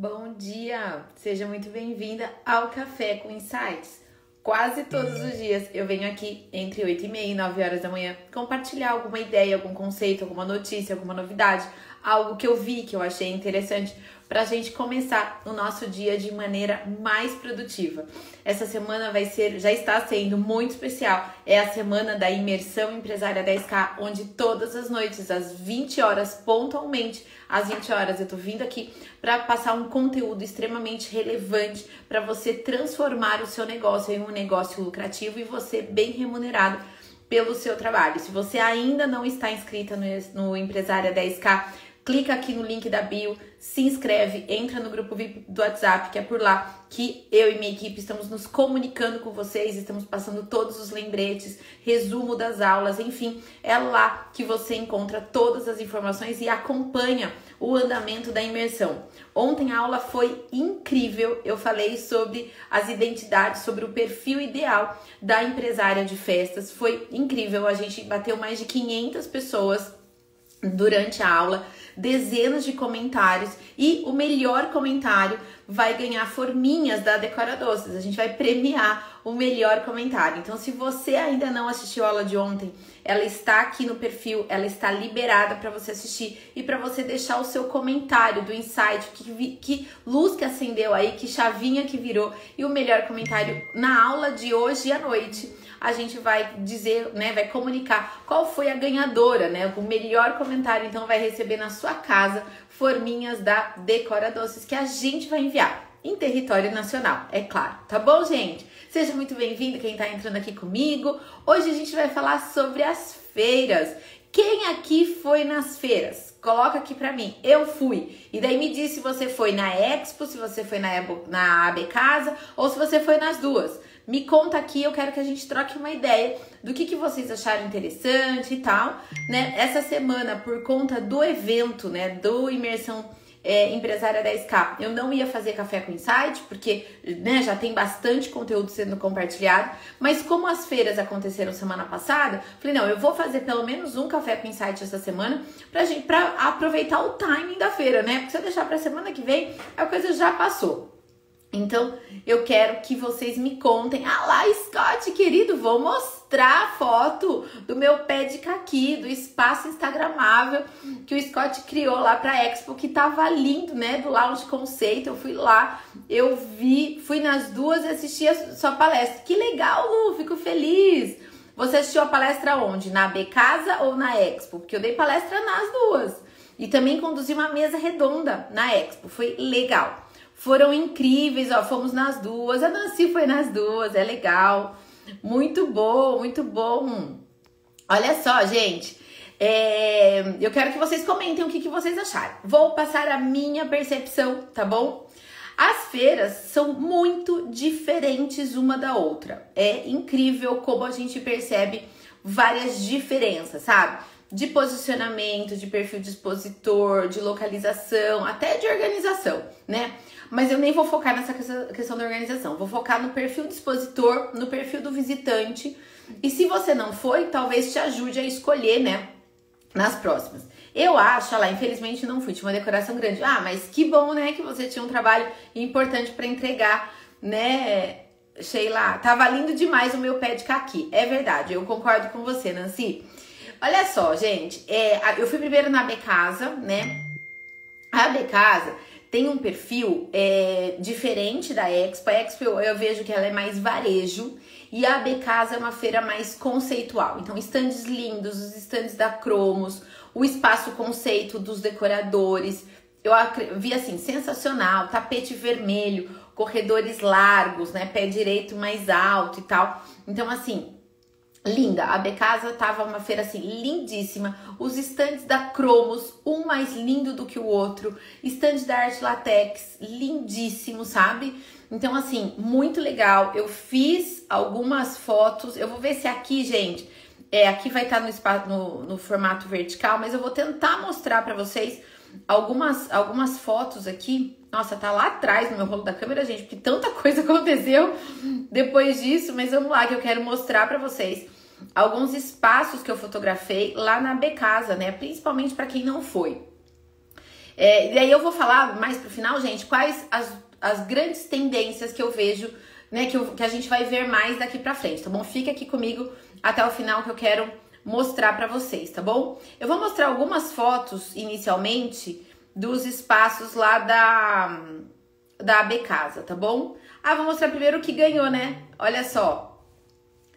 Bom dia! Seja muito bem-vinda ao Café com Insights. Quase todos os dias eu venho aqui entre 8 e meia e 9 horas da manhã compartilhar alguma ideia, algum conceito, alguma notícia, alguma novidade, algo que eu vi, que eu achei interessante para a gente começar o nosso dia de maneira mais produtiva. Essa semana vai ser, já está sendo muito especial. É a semana da imersão empresária 10K, onde todas as noites, às 20 horas, pontualmente, às 20 horas, eu tô vindo aqui para passar um conteúdo extremamente relevante para você transformar o seu negócio em um negócio lucrativo e você bem remunerado pelo seu trabalho. Se você ainda não está inscrita no, no Empresária 10K, clica aqui no link da bio, se inscreve, entra no grupo VIP do WhatsApp, que é por lá que eu e minha equipe estamos nos comunicando com vocês, estamos passando todos os lembretes, resumo das aulas, enfim, é lá que você encontra todas as informações e acompanha o andamento da imersão. Ontem a aula foi incrível, eu falei sobre as identidades, sobre o perfil ideal da empresária de festas, foi incrível, a gente bateu mais de 500 pessoas durante a aula dezenas de comentários e o melhor comentário vai ganhar forminhas da Decora Doces. A gente vai premiar o melhor comentário. Então, se você ainda não assistiu a aula de ontem, ela está aqui no perfil, ela está liberada para você assistir e para você deixar o seu comentário do insight, que, que luz que acendeu aí, que chavinha que virou e o melhor comentário na aula de hoje à noite a gente vai dizer, né, vai comunicar qual foi a ganhadora, né, o melhor comentário, então vai receber na sua casa forminhas da Decora Doces que a gente vai enviar em território nacional, é claro. Tá bom, gente? Seja muito bem-vindo quem está entrando aqui comigo. Hoje a gente vai falar sobre as feiras. Quem aqui foi nas feiras? Coloca aqui para mim. Eu fui. E daí me diz se você foi na Expo, se você foi na, na AB Casa ou se você foi nas duas. Me conta aqui, eu quero que a gente troque uma ideia do que, que vocês acharam interessante e tal, né? Essa semana, por conta do evento, né, do Imersão é, Empresária 10K, eu não ia fazer café com insight, porque né, já tem bastante conteúdo sendo compartilhado, mas como as feiras aconteceram semana passada, falei, não, eu vou fazer pelo menos um café com insight essa semana pra gente pra aproveitar o timing da feira, né? Porque se eu deixar pra semana que vem, a coisa já passou. Então, eu quero que vocês me contem. Ah lá, Scott, querido, vou mostrar a foto do meu pé de caqui, do espaço instagramável que o Scott criou lá para Expo, que tava lindo, né? Do Lounge Conceito. Eu fui lá, eu vi, fui nas duas e assisti a sua palestra. Que legal, Lu, fico feliz. Você assistiu a palestra onde? Na B Casa ou na Expo? Porque eu dei palestra nas duas. E também conduzi uma mesa redonda na Expo. Foi legal foram incríveis, ó, fomos nas duas. A Nancy foi nas duas, é legal. Muito bom, muito bom. Olha só, gente. É, eu quero que vocês comentem o que, que vocês acharam. Vou passar a minha percepção, tá bom? As feiras são muito diferentes uma da outra. É incrível como a gente percebe várias diferenças, sabe? De posicionamento, de perfil de expositor, de localização, até de organização, né? Mas eu nem vou focar nessa questão da organização. Vou focar no perfil do expositor, no perfil do visitante. E se você não foi, talvez te ajude a escolher, né? Nas próximas. Eu acho, lá, infelizmente não fui, tinha uma decoração grande. Ah, mas que bom, né, que você tinha um trabalho importante para entregar, né? Sheila, tava lindo demais o meu pé de caqui. É verdade, eu concordo com você, Nancy. Olha só, gente, é, eu fui primeiro na B Casa, né? A B Casa tem um perfil é, diferente da Expo. A Expo eu, eu, vejo que ela é mais varejo e a AB Casa é uma feira mais conceitual. Então, estandes lindos, os estandes da Cromos, o espaço conceito dos decoradores. Eu vi assim, sensacional, tapete vermelho, corredores largos, né? Pé direito mais alto e tal. Então, assim, linda. A Becasa tava uma feira assim lindíssima. Os estandes da Cromos, um mais lindo do que o outro. Estande da Arte Latex, lindíssimo, sabe? Então assim, muito legal. Eu fiz algumas fotos. Eu vou ver se aqui, gente, é, aqui vai estar no, espaço, no, no formato vertical, mas eu vou tentar mostrar para vocês algumas algumas fotos aqui. Nossa, tá lá atrás no meu rolo da câmera, gente, porque tanta coisa aconteceu depois disso, mas vamos lá que eu quero mostrar para vocês alguns espaços que eu fotografei lá na B Casa, né? Principalmente para quem não foi. É, e aí eu vou falar mais pro final, gente, quais as, as grandes tendências que eu vejo, né, que, eu, que a gente vai ver mais daqui pra frente, tá bom? Fica aqui comigo até o final que eu quero mostrar para vocês, tá bom? Eu vou mostrar algumas fotos inicialmente dos espaços lá da da AB Casa, tá bom? Ah, vou mostrar primeiro o que ganhou, né? Olha só.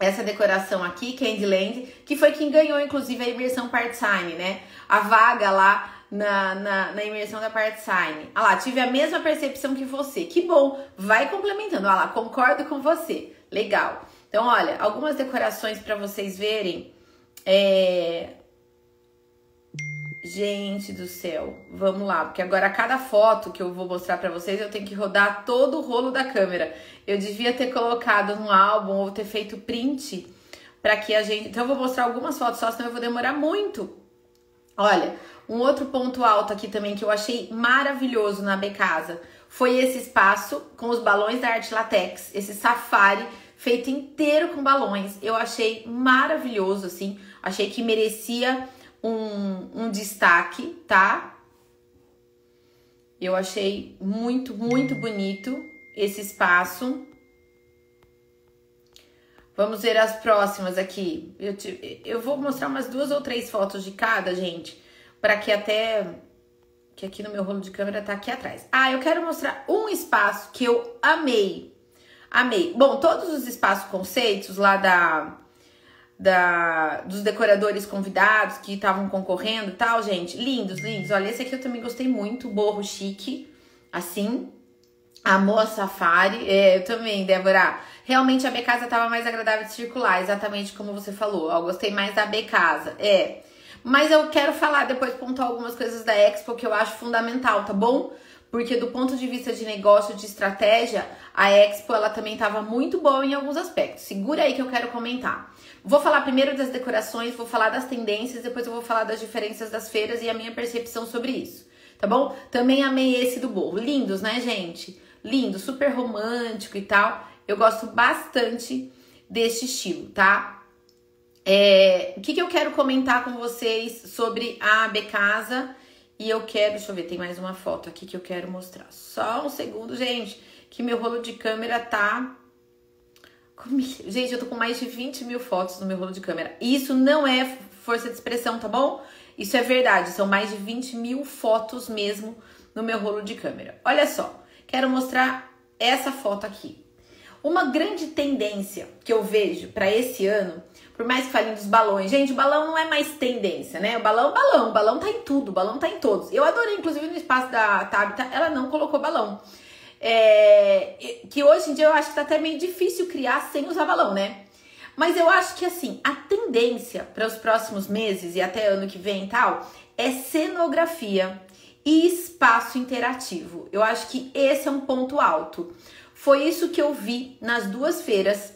Essa decoração aqui, Candyland, que foi quem ganhou, inclusive, a imersão part-time, né? A vaga lá na, na, na imersão da part-time. Ah lá, tive a mesma percepção que você. Que bom, vai complementando. Ah lá, concordo com você. Legal. Então, olha, algumas decorações para vocês verem. É... Gente do céu, vamos lá, porque agora cada foto que eu vou mostrar para vocês eu tenho que rodar todo o rolo da câmera. Eu devia ter colocado no álbum ou ter feito print para que a gente. Então eu vou mostrar algumas fotos só, senão eu vou demorar muito. Olha, um outro ponto alto aqui também que eu achei maravilhoso na Becasa foi esse espaço com os balões da Arte Latex, esse safari feito inteiro com balões. Eu achei maravilhoso, assim. Achei que merecia um, um destaque, tá? Eu achei muito, muito bonito esse espaço. Vamos ver as próximas aqui. Eu, te, eu vou mostrar umas duas ou três fotos de cada, gente, para que até que aqui no meu rolo de câmera tá aqui atrás. Ah, eu quero mostrar um espaço que eu amei. Amei. Bom, todos os espaços conceitos lá da da, dos decoradores convidados que estavam concorrendo e tal, gente. Lindos, lindos. Olha, esse aqui eu também gostei muito, borro chique, assim. Amor a Safari. É, eu também, Débora. Realmente a B Casa tava mais agradável de circular, exatamente como você falou. Eu gostei mais da B Casa. É. Mas eu quero falar, depois pontuar algumas coisas da Expo que eu acho fundamental, tá bom? Porque do ponto de vista de negócio, de estratégia, a Expo ela também estava muito boa em alguns aspectos. Segura aí que eu quero comentar. Vou falar primeiro das decorações, vou falar das tendências, depois eu vou falar das diferenças das feiras e a minha percepção sobre isso, tá bom? Também amei esse do bolo. Lindos, né, gente? Lindo, super romântico e tal. Eu gosto bastante deste estilo, tá? É, o que, que eu quero comentar com vocês sobre a Becasa? E eu quero, deixa eu ver, tem mais uma foto aqui que eu quero mostrar. Só um segundo, gente, que meu rolo de câmera tá Gente, eu tô com mais de 20 mil fotos no meu rolo de câmera. Isso não é força de expressão, tá bom? Isso é verdade, são mais de 20 mil fotos mesmo no meu rolo de câmera. Olha só, quero mostrar essa foto aqui. Uma grande tendência que eu vejo para esse ano, por mais que falem dos balões, gente, o balão não é mais tendência, né? O balão, o balão, o balão tá em tudo, o balão tá em todos. Eu adorei, inclusive no espaço da Tabita, ela não colocou balão. É, que hoje em dia eu acho que tá até meio difícil criar sem usar balão, né? Mas eu acho que assim, a tendência para os próximos meses e até ano que vem e tal é cenografia e espaço interativo. Eu acho que esse é um ponto alto. Foi isso que eu vi nas duas feiras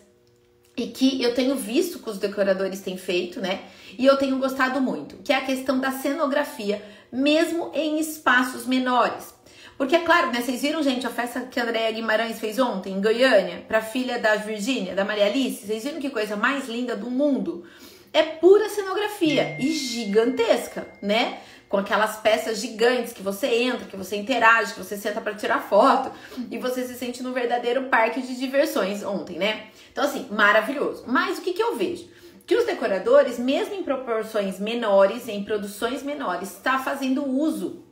e que eu tenho visto que os decoradores têm feito, né? E eu tenho gostado muito, que é a questão da cenografia, mesmo em espaços menores. Porque é claro, né? Vocês viram, gente, a festa que a Andréa Guimarães fez ontem em Goiânia, pra filha da Virgínia, da Maria Alice? Vocês viram que coisa mais linda do mundo? É pura cenografia e gigantesca, né? Com aquelas peças gigantes que você entra, que você interage, que você senta para tirar foto e você se sente no verdadeiro parque de diversões ontem, né? Então, assim, maravilhoso. Mas o que, que eu vejo? Que os decoradores, mesmo em proporções menores, em produções menores, está fazendo uso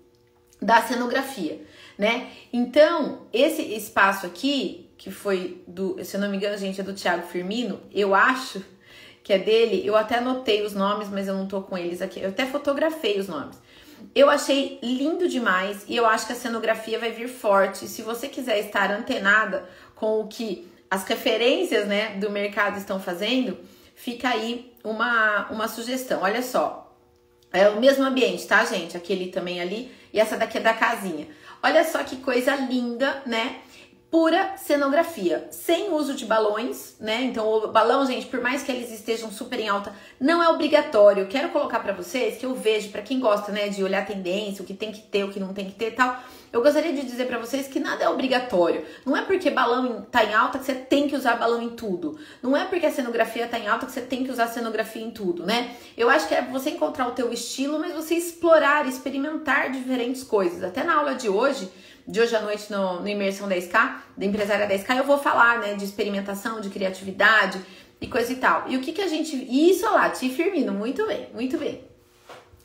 da cenografia né? Então, esse espaço aqui, que foi do, se eu não me engano, gente, é do Thiago Firmino, eu acho que é dele, eu até anotei os nomes, mas eu não tô com eles aqui, eu até fotografei os nomes. Eu achei lindo demais e eu acho que a cenografia vai vir forte. Se você quiser estar antenada com o que as referências, né, do mercado estão fazendo, fica aí uma, uma sugestão. Olha só, é o mesmo ambiente, tá, gente? Aquele também ali e essa daqui é da casinha. Olha só que coisa linda, né? Pura cenografia, sem uso de balões, né? Então, o balão, gente, por mais que eles estejam super em alta, não é obrigatório. Quero colocar para vocês que eu vejo, para quem gosta, né, de olhar tendência, o que tem que ter, o que não tem que ter tal. Eu gostaria de dizer para vocês que nada é obrigatório. Não é porque balão tá em alta que você tem que usar balão em tudo. Não é porque a cenografia tá em alta que você tem que usar cenografia em tudo, né? Eu acho que é você encontrar o teu estilo, mas você explorar, experimentar diferentes coisas. Até na aula de hoje, de hoje à noite no, no Imersão 10K, da empresária 10K, eu vou falar, né, de experimentação, de criatividade e coisa e tal. E o que que a gente... Isso, olha lá, Ti Firmino, muito bem, muito bem.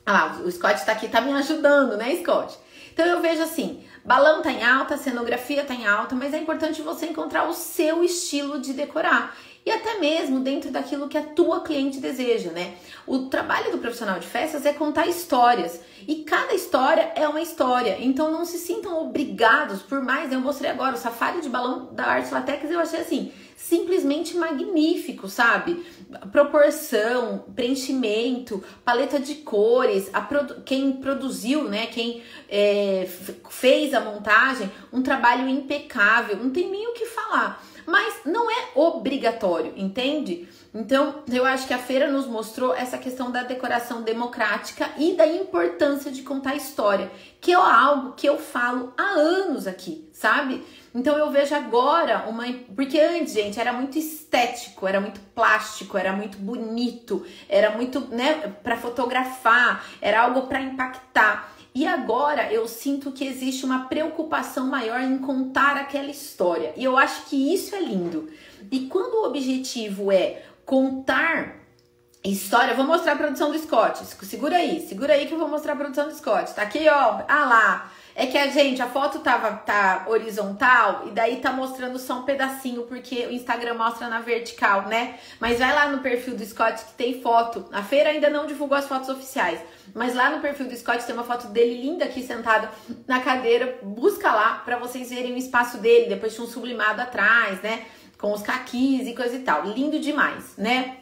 Olha lá, o Scott tá aqui, tá me ajudando, né, Scott? Então eu vejo assim, balão tá em alta, cenografia tá em alta, mas é importante você encontrar o seu estilo de decorar e até mesmo dentro daquilo que a tua cliente deseja, né? O trabalho do profissional de festas é contar histórias e cada história é uma história, então não se sintam obrigados, por mais, eu mostrei agora o safari de balão da Arte Latex, eu achei assim, simplesmente magnífico, sabe? Proporção, preenchimento, paleta de cores, produ quem produziu, né? Quem é, fez a montagem, um trabalho impecável, não tem nem o que falar. Mas não é obrigatório, entende? Então, eu acho que a feira nos mostrou essa questão da decoração democrática e da importância de contar história, que é algo que eu falo há anos aqui, sabe? Então eu vejo agora uma. Porque antes, gente, era muito estético, era muito plástico, era muito bonito, era muito, né, para fotografar, era algo para impactar. E agora eu sinto que existe uma preocupação maior em contar aquela história. E eu acho que isso é lindo. E quando o objetivo é contar história, vou mostrar a produção do Scott. Segura aí, segura aí que eu vou mostrar a produção do Scott. Tá aqui, ó. Ah lá. É que a gente, a foto tava tá horizontal e daí tá mostrando só um pedacinho, porque o Instagram mostra na vertical, né? Mas vai lá no perfil do Scott que tem foto. A feira ainda não divulgou as fotos oficiais, mas lá no perfil do Scott tem uma foto dele linda aqui sentado na cadeira. Busca lá para vocês verem o espaço dele, depois tinha um sublimado atrás, né? Com os caquis e coisa e tal. Lindo demais, né?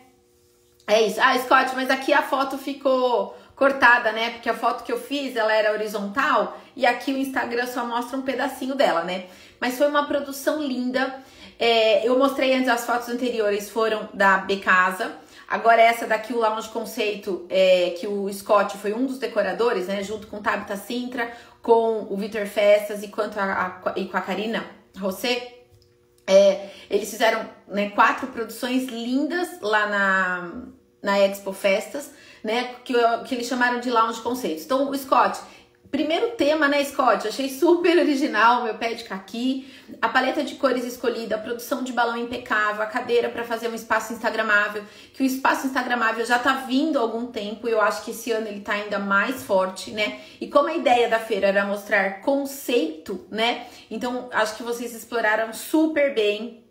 É isso. Ah, Scott, mas aqui a foto ficou cortada, né? Porque a foto que eu fiz, ela era horizontal e aqui o Instagram só mostra um pedacinho dela, né? Mas foi uma produção linda. É, eu mostrei antes as fotos anteriores foram da Becasa. Agora essa daqui, o Lounge Conceito, é, que o Scott foi um dos decoradores, né? Junto com Tabita Sintra, com o Vitor Festas e, quanto a, a, e com a Karina Rosé. É, eles fizeram né, quatro produções lindas lá na, na Expo Festas né? Que, que eles chamaram de lounge conceitos. Então, o Scott, primeiro tema, né, Scott? Achei super original, meu pé de caqui, a paleta de cores escolhida, a produção de balão impecável, a cadeira para fazer um espaço instagramável, que o espaço instagramável já tá vindo há algum tempo, eu acho que esse ano ele tá ainda mais forte, né? E como a ideia da feira era mostrar conceito, né? Então, acho que vocês exploraram super bem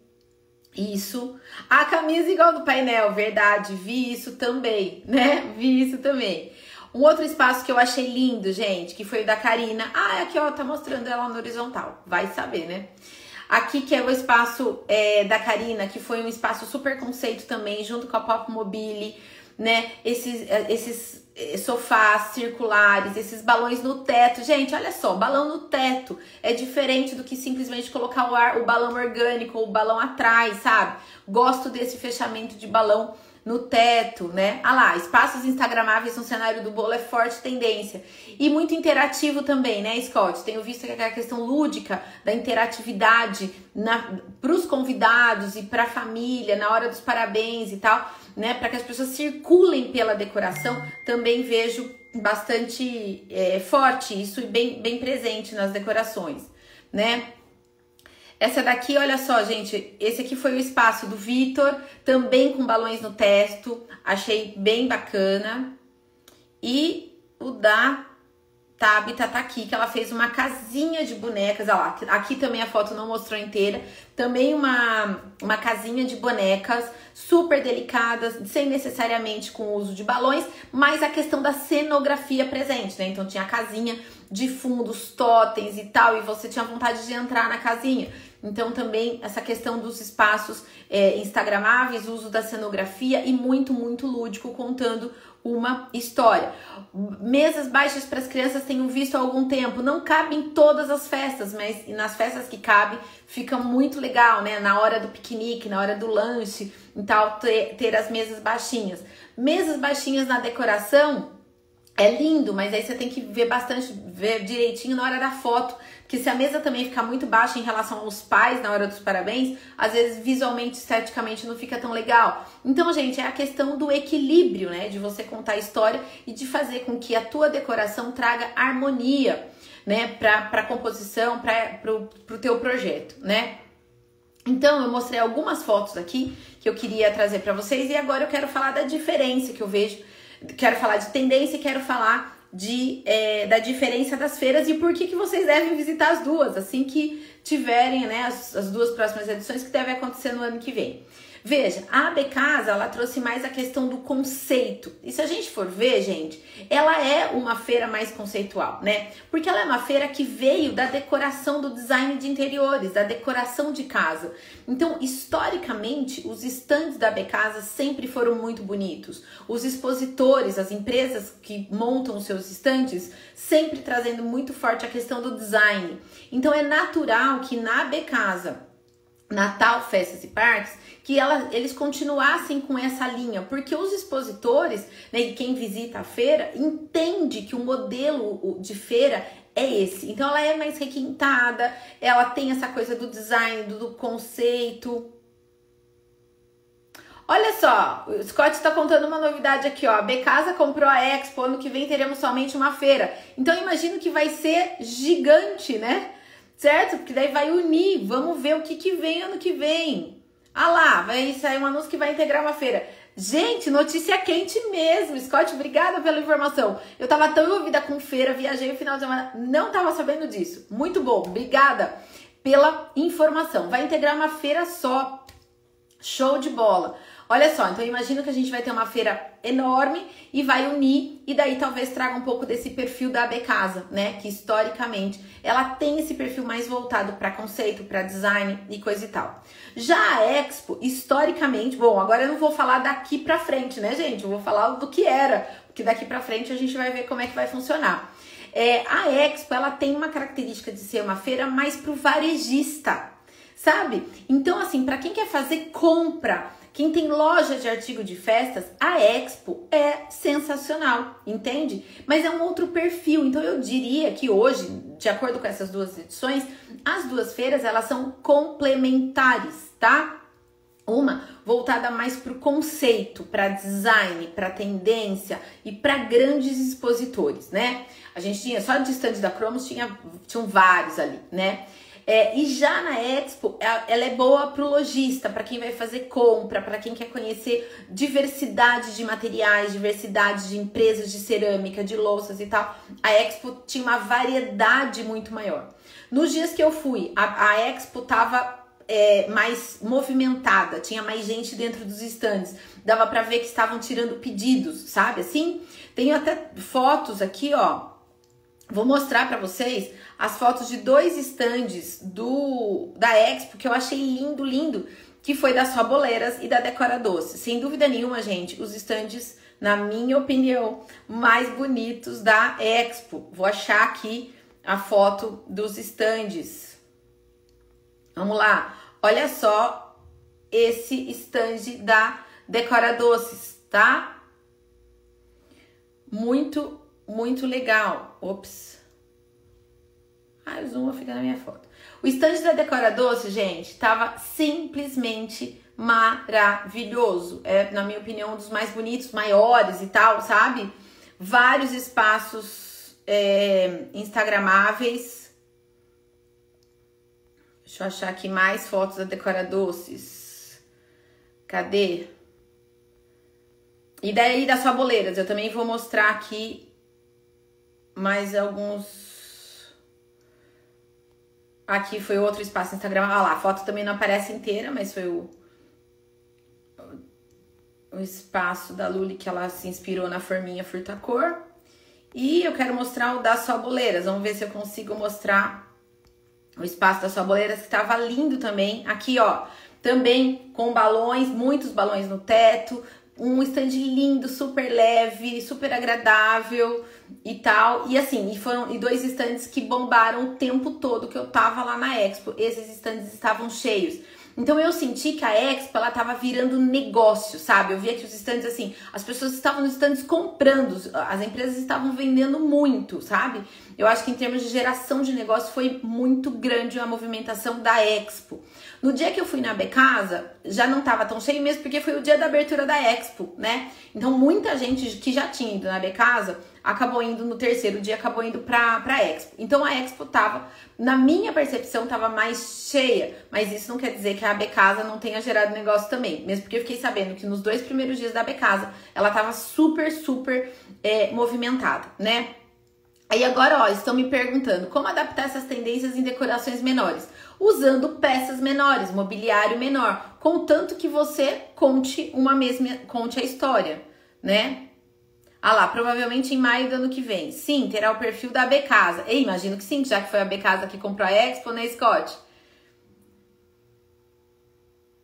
isso. A camisa igual do painel, verdade. Vi isso também, né? Vi isso também. Um outro espaço que eu achei lindo, gente, que foi o da Karina. Ah, aqui, ó, tá mostrando ela no horizontal. Vai saber, né? Aqui que é o espaço é, da Karina, que foi um espaço super conceito também, junto com a Pop Mobile, né? Esses, é, esses eh, sofás circulares, esses balões no teto. Gente, olha só, balão no teto é diferente do que simplesmente colocar o, ar, o balão orgânico o balão atrás, sabe? Gosto desse fechamento de balão no teto, né? Ah lá, espaços instagramáveis no cenário do bolo é forte tendência. E muito interativo também, né, Scott? Tenho visto que aquela questão lúdica da interatividade para os convidados e para a família na hora dos parabéns e tal né, para que as pessoas circulem pela decoração, também vejo bastante é, forte isso e bem, bem presente nas decorações, né? Essa daqui, olha só, gente, esse aqui foi o espaço do Vitor, também com balões no teto, achei bem bacana. E o da Tabita tá aqui, que ela fez uma casinha de bonecas. Olha lá, aqui também a foto não mostrou inteira. Também uma, uma casinha de bonecas super delicadas, sem necessariamente com o uso de balões, mas a questão da cenografia presente, né? Então tinha a casinha de fundos, totens e tal, e você tinha vontade de entrar na casinha. Então, também essa questão dos espaços é, instagramáveis, uso da cenografia e muito, muito lúdico, contando uma história. Mesas baixas para as crianças tenho visto há algum tempo. Não cabe em todas as festas, mas nas festas que cabe fica muito legal, né? Na hora do piquenique, na hora do lanche e tal, ter, ter as mesas baixinhas. Mesas baixinhas na decoração é lindo, mas aí você tem que ver bastante, ver direitinho na hora da foto que se a mesa também ficar muito baixa em relação aos pais na hora dos parabéns, às vezes visualmente, esteticamente não fica tão legal. Então, gente, é a questão do equilíbrio, né? De você contar a história e de fazer com que a tua decoração traga harmonia, né? Pra, pra composição, pra, pro, pro teu projeto, né? Então, eu mostrei algumas fotos aqui que eu queria trazer para vocês e agora eu quero falar da diferença que eu vejo, quero falar de tendência e quero falar de, é, da diferença das feiras e por que, que vocês devem visitar as duas, assim que tiverem né, as, as duas próximas edições que devem acontecer no ano que vem. Veja, a AB Casa, ela trouxe mais a questão do conceito. E se a gente for ver, gente, ela é uma feira mais conceitual, né? Porque ela é uma feira que veio da decoração do design de interiores, da decoração de casa. Então, historicamente, os estandes da AB Casa sempre foram muito bonitos. Os expositores, as empresas que montam seus estandes, sempre trazendo muito forte a questão do design. Então, é natural que na AB Casa, Natal, Festas e Parques, que ela, eles continuassem com essa linha, porque os expositores, né, e quem visita a feira, entende que o modelo de feira é esse. Então ela é mais requintada, ela tem essa coisa do design, do, do conceito. Olha só, o Scott está contando uma novidade aqui, ó. A Becasa comprou a Expo, ano que vem teremos somente uma feira. Então imagino que vai ser gigante, né? Certo? Porque daí vai unir. Vamos ver o que, que vem ano que vem. Ah lá, vai sair um anúncio que vai integrar uma feira. Gente, notícia quente mesmo. Scott, obrigada pela informação. Eu tava tão envolvida com feira, viajei o final de semana, não tava sabendo disso. Muito bom, obrigada pela informação. Vai integrar uma feira só. Show de bola. Olha só, então imagino que a gente vai ter uma feira enorme e vai unir e daí talvez traga um pouco desse perfil da AB Casa, né? Que historicamente ela tem esse perfil mais voltado para conceito, para design e coisa e tal. Já a Expo, historicamente, bom, agora eu não vou falar daqui para frente, né, gente? Eu vou falar do que era, porque daqui para frente a gente vai ver como é que vai funcionar. É, a Expo, ela tem uma característica de ser uma feira mais pro varejista, sabe? Então, assim, para quem quer fazer compra quem tem loja de artigo de festas, a Expo é sensacional, entende? Mas é um outro perfil. Então eu diria que hoje, de acordo com essas duas edições, as duas feiras elas são complementares, tá? Uma voltada mais para o conceito, para design, para tendência e para grandes expositores, né? A gente tinha só de stand da Cromos tinha tinham vários ali, né? É, e já na Expo, ela é boa para o lojista, para quem vai fazer compra, para quem quer conhecer diversidade de materiais, diversidade de empresas de cerâmica, de louças e tal. A Expo tinha uma variedade muito maior. Nos dias que eu fui, a, a Expo tava é, mais movimentada, tinha mais gente dentro dos estandes, dava para ver que estavam tirando pedidos, sabe? Assim, tenho até fotos aqui, ó. Vou mostrar para vocês as fotos de dois estandes do da Expo que eu achei lindo, lindo, que foi das Faboleiras e da Decora Doce. Sem dúvida nenhuma, gente, os estandes, na minha opinião, mais bonitos da Expo. Vou achar aqui a foto dos estandes. Vamos lá. Olha só esse estande da Decora Doces, tá? Muito, muito legal. Ops. O zoom fica na minha foto. O estande da Decora Doce, gente, tava simplesmente maravilhoso. É, na minha opinião, um dos mais bonitos, maiores e tal, sabe? Vários espaços é, instagramáveis. Deixa eu achar aqui mais fotos da Decora Doces. Cadê? E daí das faboleiras, eu também vou mostrar aqui mais alguns Aqui foi outro espaço Instagram. Ah lá, a foto também não aparece inteira, mas foi o, o espaço da Luli que ela se inspirou na forminha furtacor. E eu quero mostrar o das Soboleiras. Vamos ver se eu consigo mostrar o espaço das Soboleiras, que tava lindo também. Aqui, ó, também com balões, muitos balões no teto, um stand lindo, super leve, super agradável e tal. E assim, e foram e dois stands que bombaram o tempo todo que eu tava lá na Expo. Esses stands estavam cheios. Então eu senti que a Expo ela tava virando negócio, sabe? Eu via que os stands assim, as pessoas estavam nos stands comprando, as empresas estavam vendendo muito, sabe? Eu acho que em termos de geração de negócio foi muito grande a movimentação da Expo. No dia que eu fui na Becasa, já não tava tão cheio mesmo, porque foi o dia da abertura da Expo, né? Então muita gente que já tinha ido na Becasa acabou indo no terceiro dia, acabou indo pra, pra Expo. Então a Expo tava, na minha percepção, tava mais cheia. Mas isso não quer dizer que a Becasa não tenha gerado negócio também. Mesmo porque eu fiquei sabendo que nos dois primeiros dias da Becasa, ela tava super, super é, movimentada, né? Aí agora, ó, estão me perguntando como adaptar essas tendências em decorações menores usando peças menores, mobiliário menor, contanto que você conte uma mesma, conte a história, né? Ah lá, provavelmente em maio do ano que vem. Sim, terá o perfil da B Casa. Eu imagino que sim, já que foi a B Casa que comprou a Expo, né, Scott?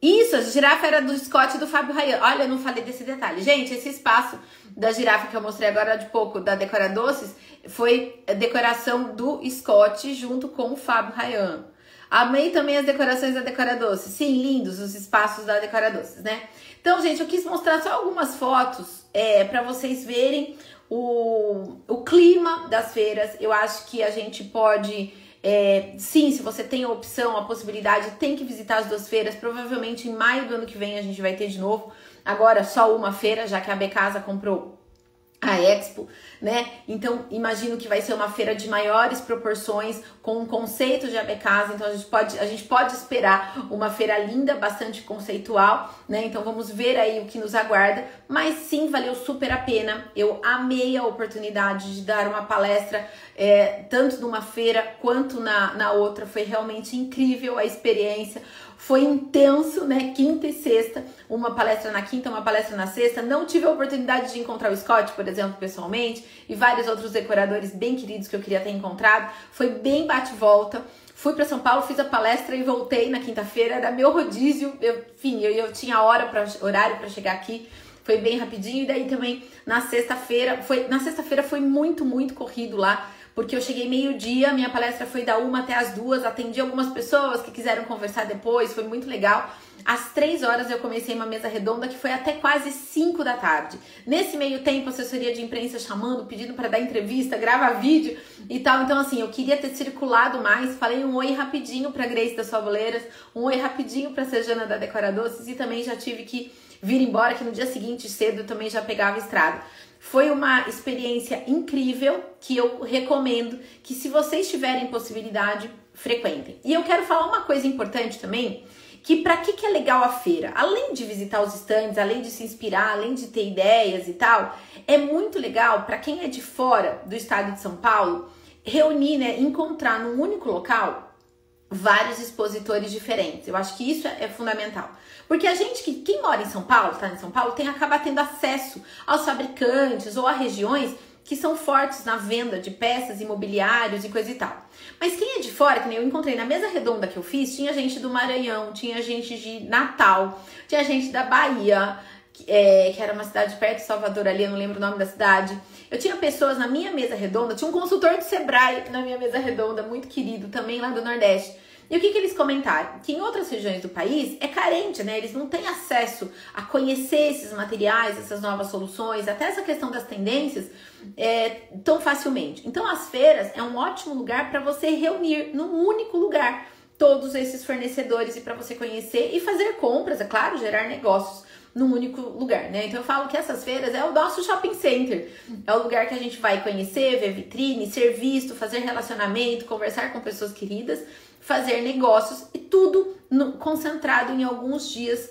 Isso, a girafa era do Scott e do Fábio Rayan. Olha, eu não falei desse detalhe. Gente, esse espaço da girafa que eu mostrei agora de pouco, da Decora Doces, foi decoração do Scott junto com o Fábio Rayan. Amei também as decorações da Decora Doces. Sim, lindos os espaços da Decora Doces, né? Então, gente, eu quis mostrar só algumas fotos é, para vocês verem o, o clima das feiras. Eu acho que a gente pode. É, sim, se você tem a opção, a possibilidade, tem que visitar as duas feiras. Provavelmente em maio do ano que vem a gente vai ter de novo. Agora só uma feira, já que a Becasa comprou a Expo, né? Então, imagino que vai ser uma feira de maiores proporções, com um conceito de AB Casa. Então, a gente pode, a gente pode esperar uma feira linda, bastante conceitual, né? Então, vamos ver aí o que nos aguarda. Mas sim, valeu super a pena. Eu amei a oportunidade de dar uma palestra, é, tanto numa feira quanto na, na outra. Foi realmente incrível a experiência. Foi intenso, né? Quinta e sexta, uma palestra na quinta, uma palestra na sexta. Não tive a oportunidade de encontrar o Scott, por exemplo, pessoalmente, e vários outros decoradores bem queridos que eu queria ter encontrado. Foi bem bate-volta. Fui para São Paulo, fiz a palestra e voltei na quinta-feira. Era meu rodízio, eu, enfim, eu, eu tinha hora para horário para chegar aqui. Foi bem rapidinho e daí também na sexta-feira, foi na sexta-feira foi muito muito corrido lá porque eu cheguei meio-dia, minha palestra foi da uma até as duas, atendi algumas pessoas que quiseram conversar depois, foi muito legal. Às três horas eu comecei uma mesa redonda que foi até quase cinco da tarde. Nesse meio tempo, assessoria de imprensa chamando, pedindo para dar entrevista, gravar vídeo e tal. Então, assim, eu queria ter circulado mais. Falei um oi rapidinho para Grace das Favoleiras, um oi rapidinho para Sejana da Decora Doces e também já tive que vir embora, que no dia seguinte, cedo, eu também já pegava estrada. Foi uma experiência incrível que eu recomendo que se vocês tiverem possibilidade, frequentem. E eu quero falar uma coisa importante também, que para que, que é legal a feira? Além de visitar os estandes, além de se inspirar, além de ter ideias e tal, é muito legal para quem é de fora do estado de São Paulo reunir, né, encontrar num único local vários expositores diferentes. Eu acho que isso é fundamental. Porque a gente que quem mora em São Paulo, está em São Paulo, tem acaba tendo acesso aos fabricantes ou a regiões que são fortes na venda de peças, imobiliários e coisa e tal. Mas quem é de fora, que nem eu encontrei na mesa redonda que eu fiz, tinha gente do Maranhão, tinha gente de Natal, tinha gente da Bahia, que, é, que era uma cidade perto de Salvador ali, eu não lembro o nome da cidade. Eu tinha pessoas na minha mesa redonda, tinha um consultor de Sebrae na minha mesa redonda, muito querido, também lá do Nordeste. E o que, que eles comentaram? Que em outras regiões do país é carente, né? Eles não têm acesso a conhecer esses materiais, essas novas soluções, até essa questão das tendências é, tão facilmente. Então, as feiras é um ótimo lugar para você reunir num único lugar todos esses fornecedores e para você conhecer e fazer compras, é claro, gerar negócios num único lugar, né? Então eu falo que essas feiras é o nosso shopping center. É o lugar que a gente vai conhecer, ver vitrine, ser visto, fazer relacionamento, conversar com pessoas queridas fazer negócios e tudo no, concentrado em alguns dias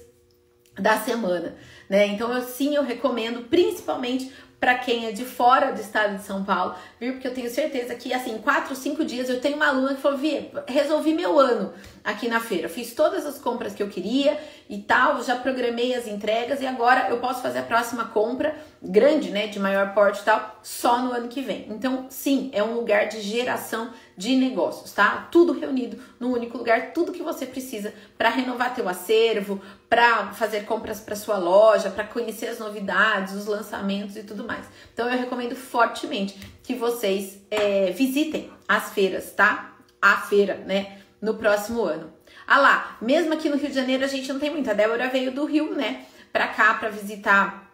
da semana, né? Então, eu, sim, eu recomendo, principalmente para quem é de fora do estado de São Paulo, viu? Porque eu tenho certeza que, assim, quatro, cinco dias eu tenho uma aluna que falou: Vi, resolvi meu ano aqui na feira. Fiz todas as compras que eu queria e tal, já programei as entregas e agora eu posso fazer a próxima compra grande, né, de maior porte e tal, só no ano que vem. Então, sim, é um lugar de geração de negócios, tá? Tudo reunido num único lugar, tudo que você precisa para renovar teu acervo, para fazer compras para sua loja, para conhecer as novidades, os lançamentos e tudo mais. Então eu recomendo fortemente que vocês é, visitem as feiras, tá? A feira, né? No próximo ano. Ah lá, mesmo aqui no Rio de Janeiro a gente não tem muito. A Débora veio do Rio, né? Pra cá para visitar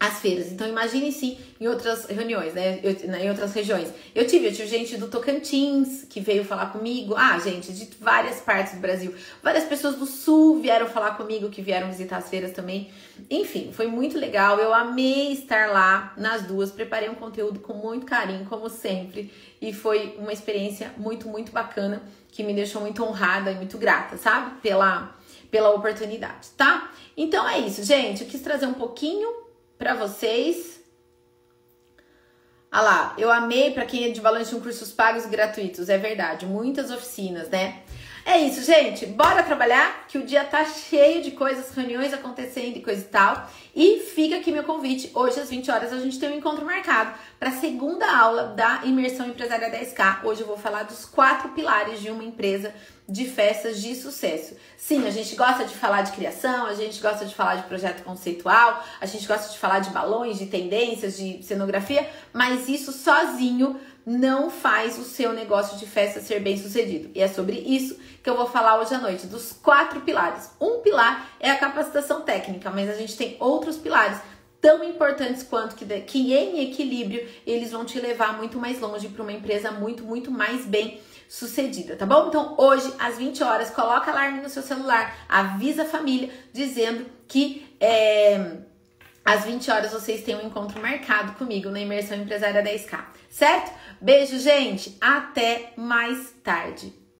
as feiras. Então imagine sim em outras reuniões, né? Eu, em outras regiões. Eu tive, eu tive gente do Tocantins que veio falar comigo. Ah, gente, de várias partes do Brasil. Várias pessoas do sul vieram falar comigo que vieram visitar as feiras também. Enfim, foi muito legal. Eu amei estar lá nas duas. Preparei um conteúdo com muito carinho, como sempre. E foi uma experiência muito, muito bacana que me deixou muito honrada e muito grata, sabe? Pela, pela oportunidade, tá? Então é isso, gente. Eu quis trazer um pouquinho para vocês. Ah lá, eu amei para quem é de valores de cursos pagos e gratuitos, é verdade, muitas oficinas, né? É isso, gente. Bora trabalhar, que o dia tá cheio de coisas, reuniões acontecendo e coisa e tal. E fica aqui meu convite. Hoje às 20 horas a gente tem um encontro marcado para a segunda aula da imersão empresária 10K. Hoje eu vou falar dos quatro pilares de uma empresa de festas de sucesso. Sim, a gente gosta de falar de criação, a gente gosta de falar de projeto conceitual, a gente gosta de falar de balões, de tendências, de cenografia, mas isso sozinho não faz o seu negócio de festa ser bem sucedido. E é sobre isso que eu vou falar hoje à noite, dos quatro pilares. Um pilar é a capacitação técnica, mas a gente tem outros pilares tão importantes quanto que, que em equilíbrio eles vão te levar muito mais longe para uma empresa muito, muito mais bem sucedida, tá bom? Então hoje às 20 horas coloca alarme no seu celular, avisa a família dizendo que é, às 20 horas vocês têm um encontro marcado comigo na imersão empresária 10K, certo? Beijo, gente, até mais tarde.